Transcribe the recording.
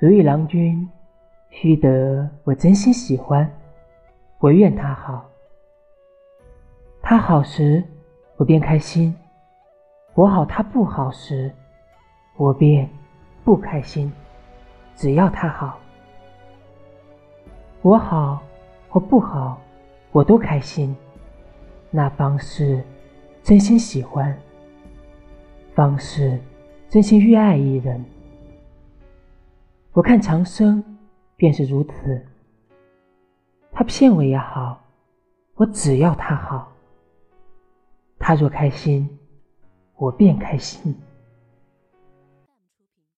如意郎君，须得我真心喜欢，我愿他好。他好时，我便开心；我好他不好时，我便不开心。只要他好，我好或不好，我都开心。那方是真心喜欢，方是真心越爱一人。我看长生便是如此。他骗我也好，我只要他好。他若开心，我便开心。